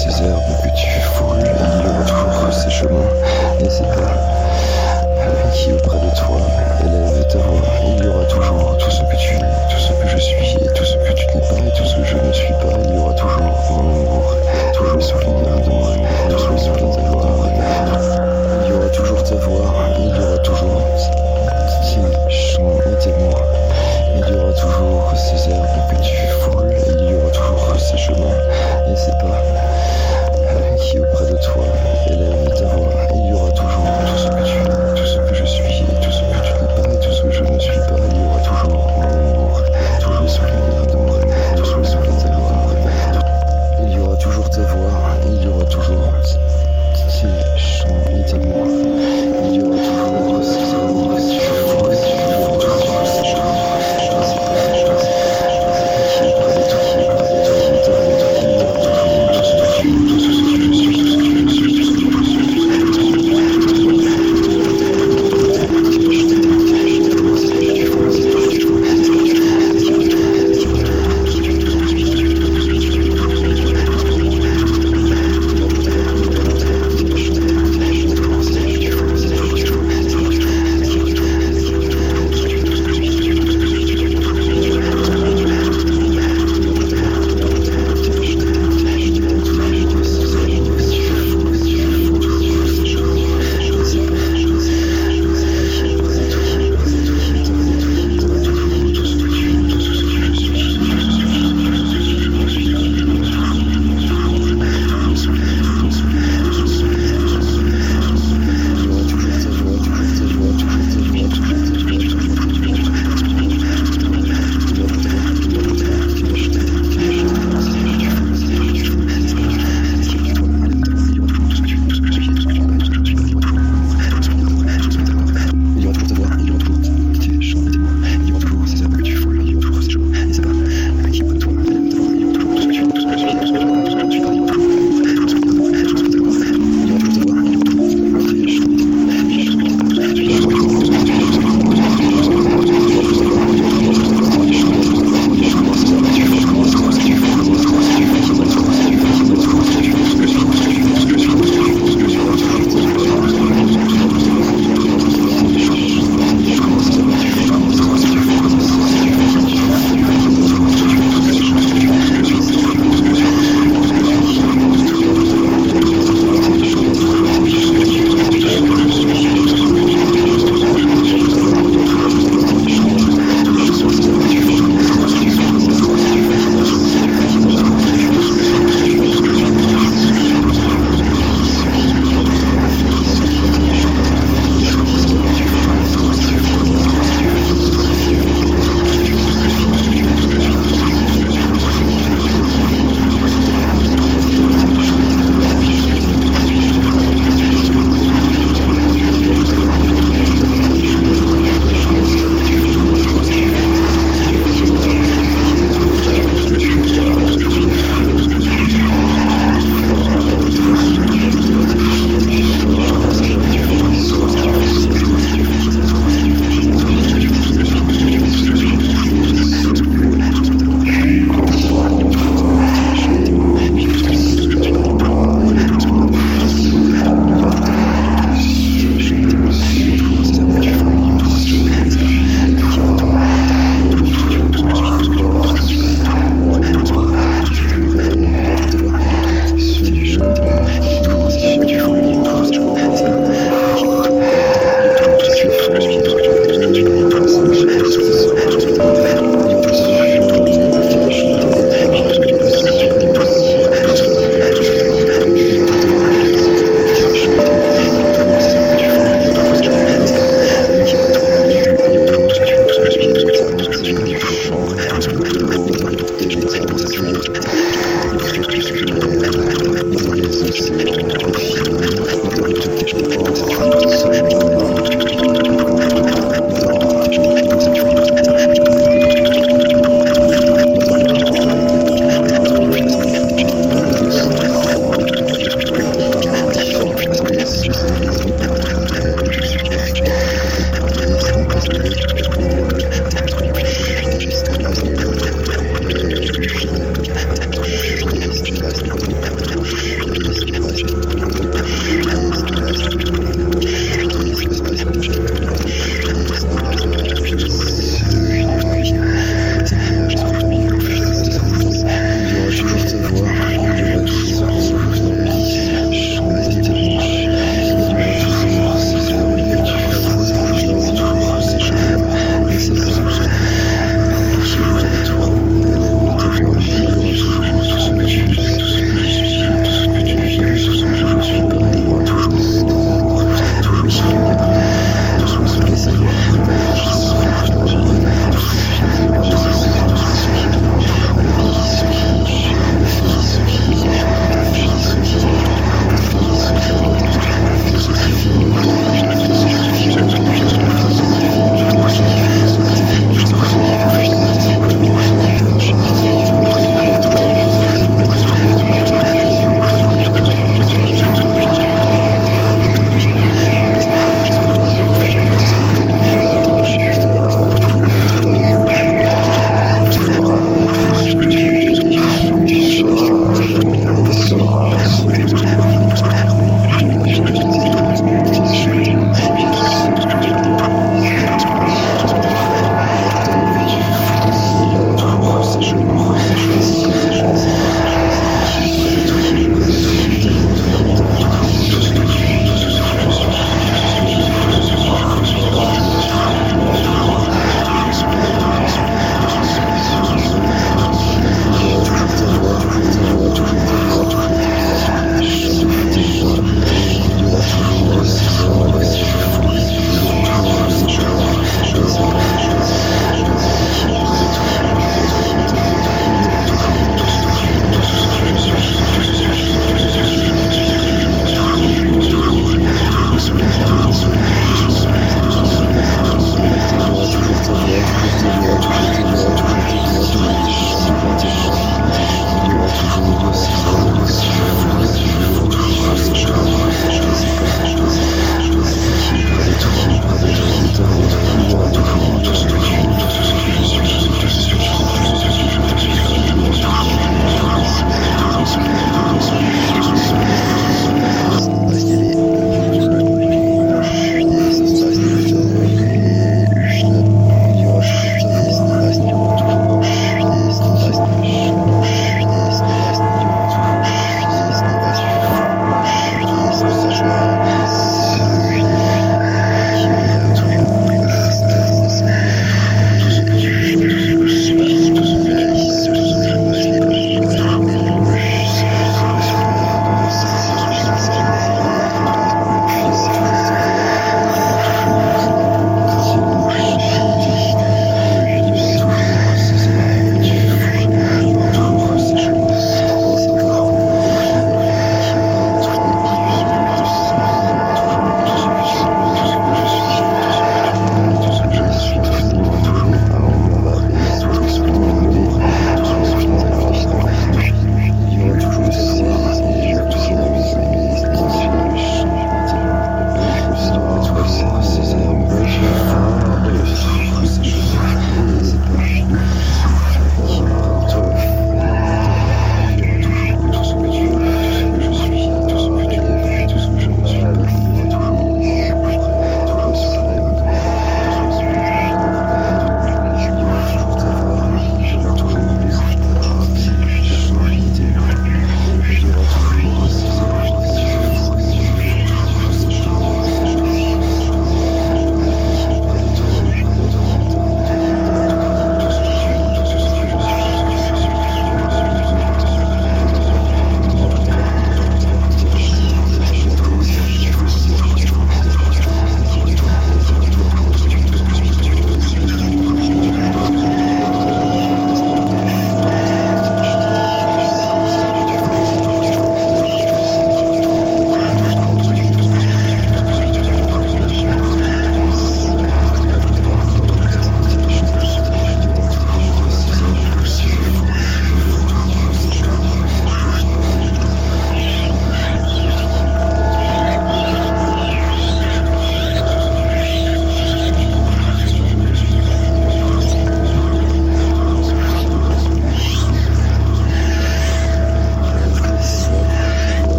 ces herbes que tu foules, il retrouve ses chemins et c'est pas. Qui auprès de toi élève ta voix, il y aura toujours tout ce que tu es, tout ce que je suis et tout ce que tu n'es pas et tout ce que je ne suis pas, il y aura toujours mon amour, toujours les de moi, toujours les de toi. Il y aura toujours ta voix, il y aura toujours qui chant et tes mots, il y aura toujours ces herbes que tu foules, il y aura toujours ces chemins et c'est pas. 题我怕都错了，现在。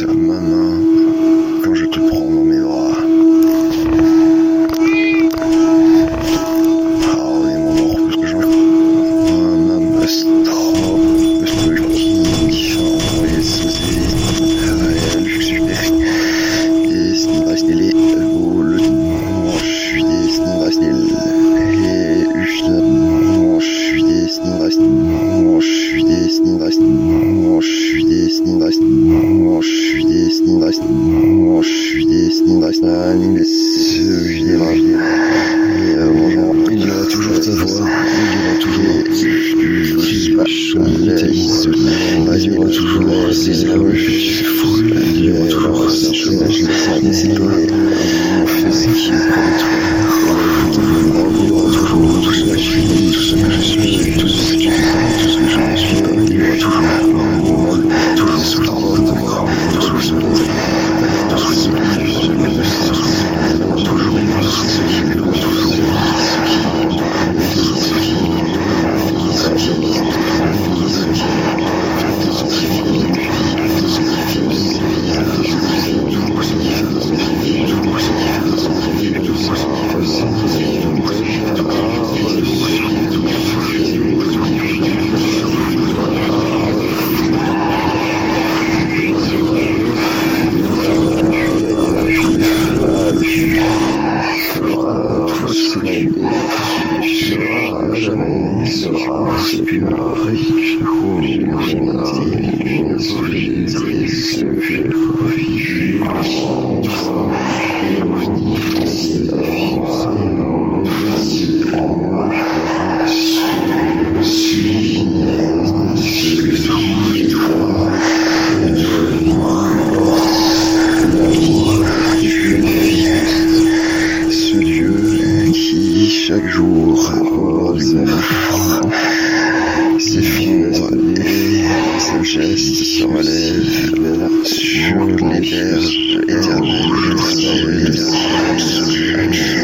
sama mama ses fingres défient son geste se relève sur les berges éternelles, éternelles.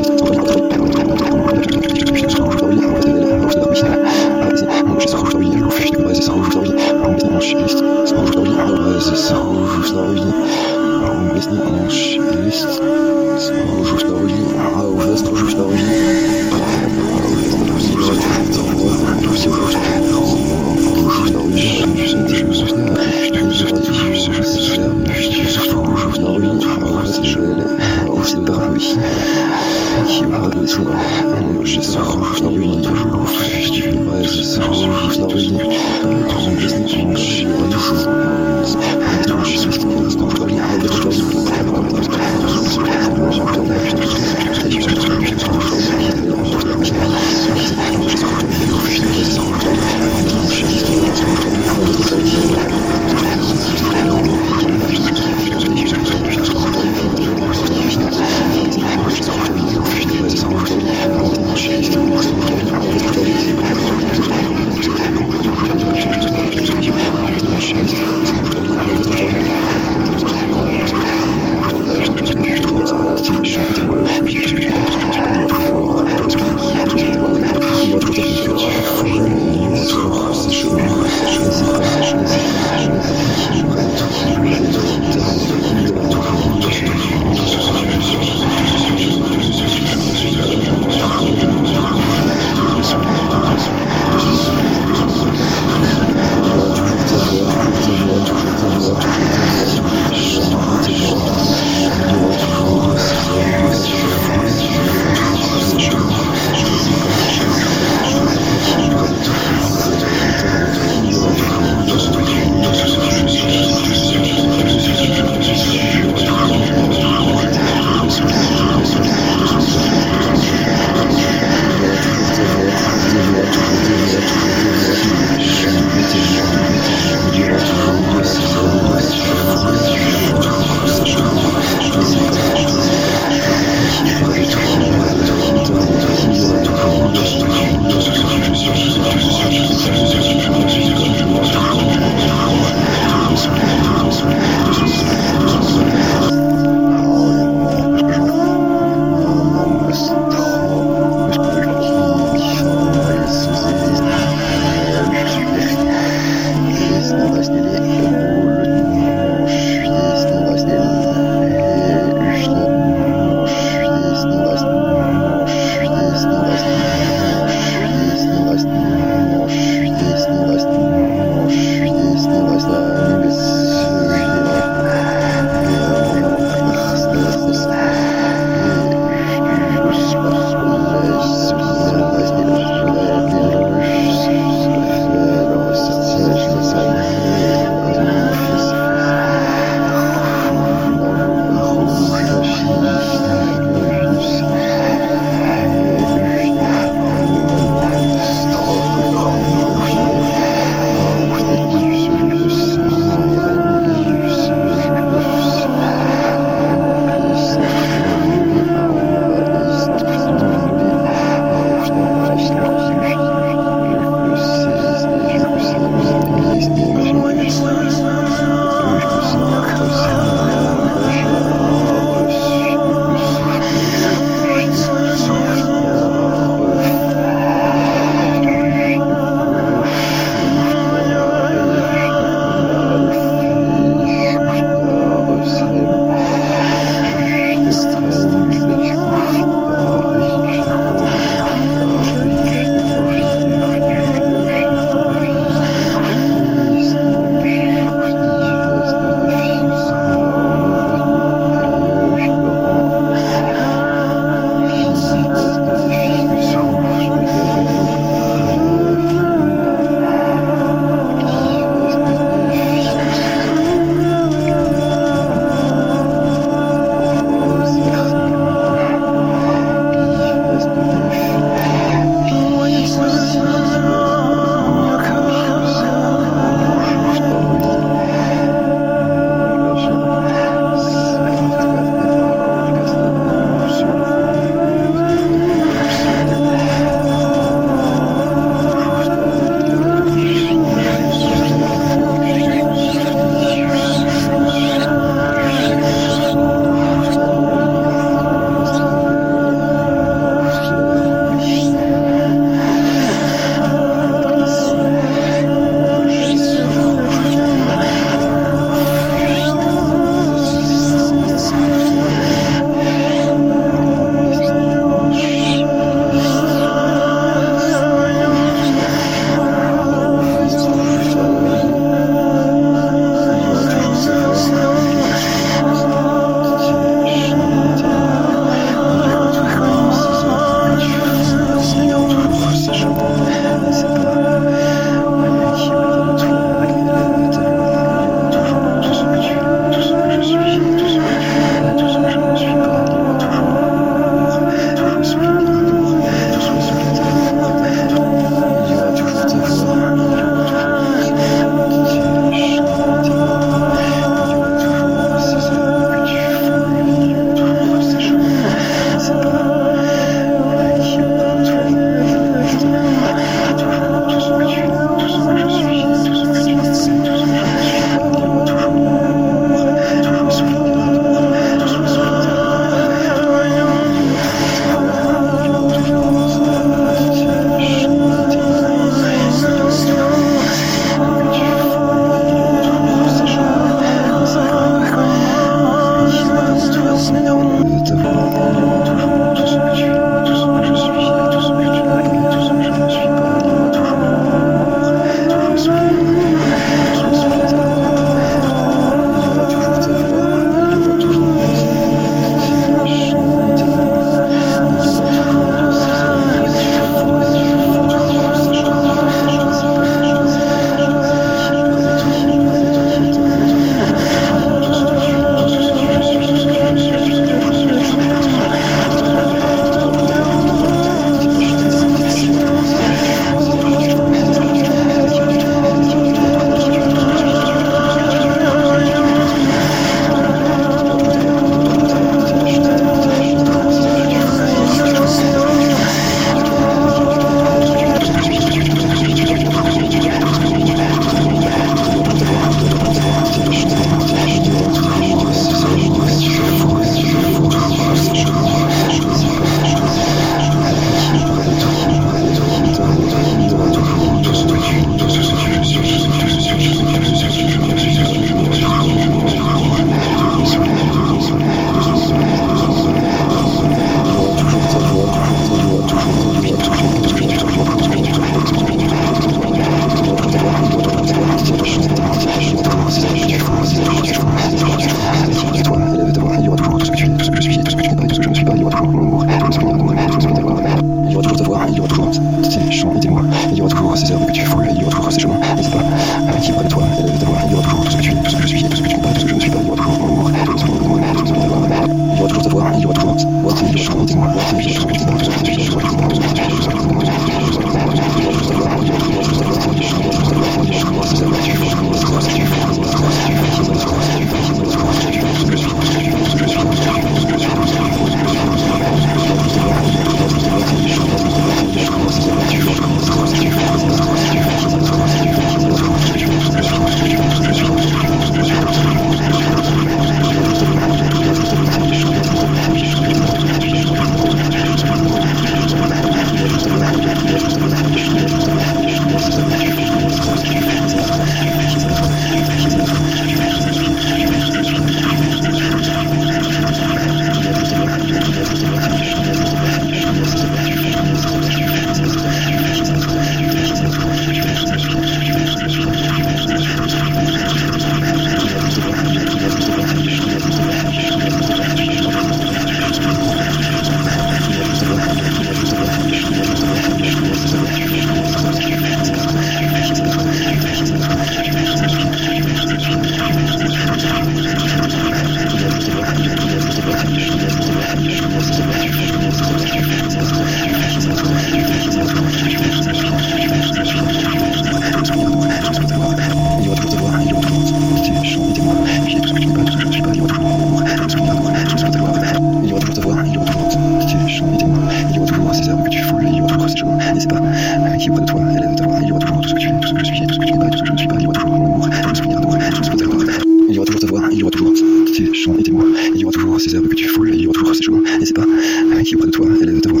qui est près de toi. Élève-toi,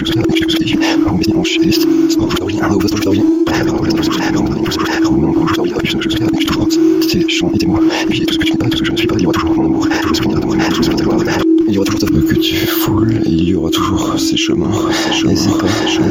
Il y aura toujours que tu il y aura toujours ces chemins, ces chemins, ces chemins.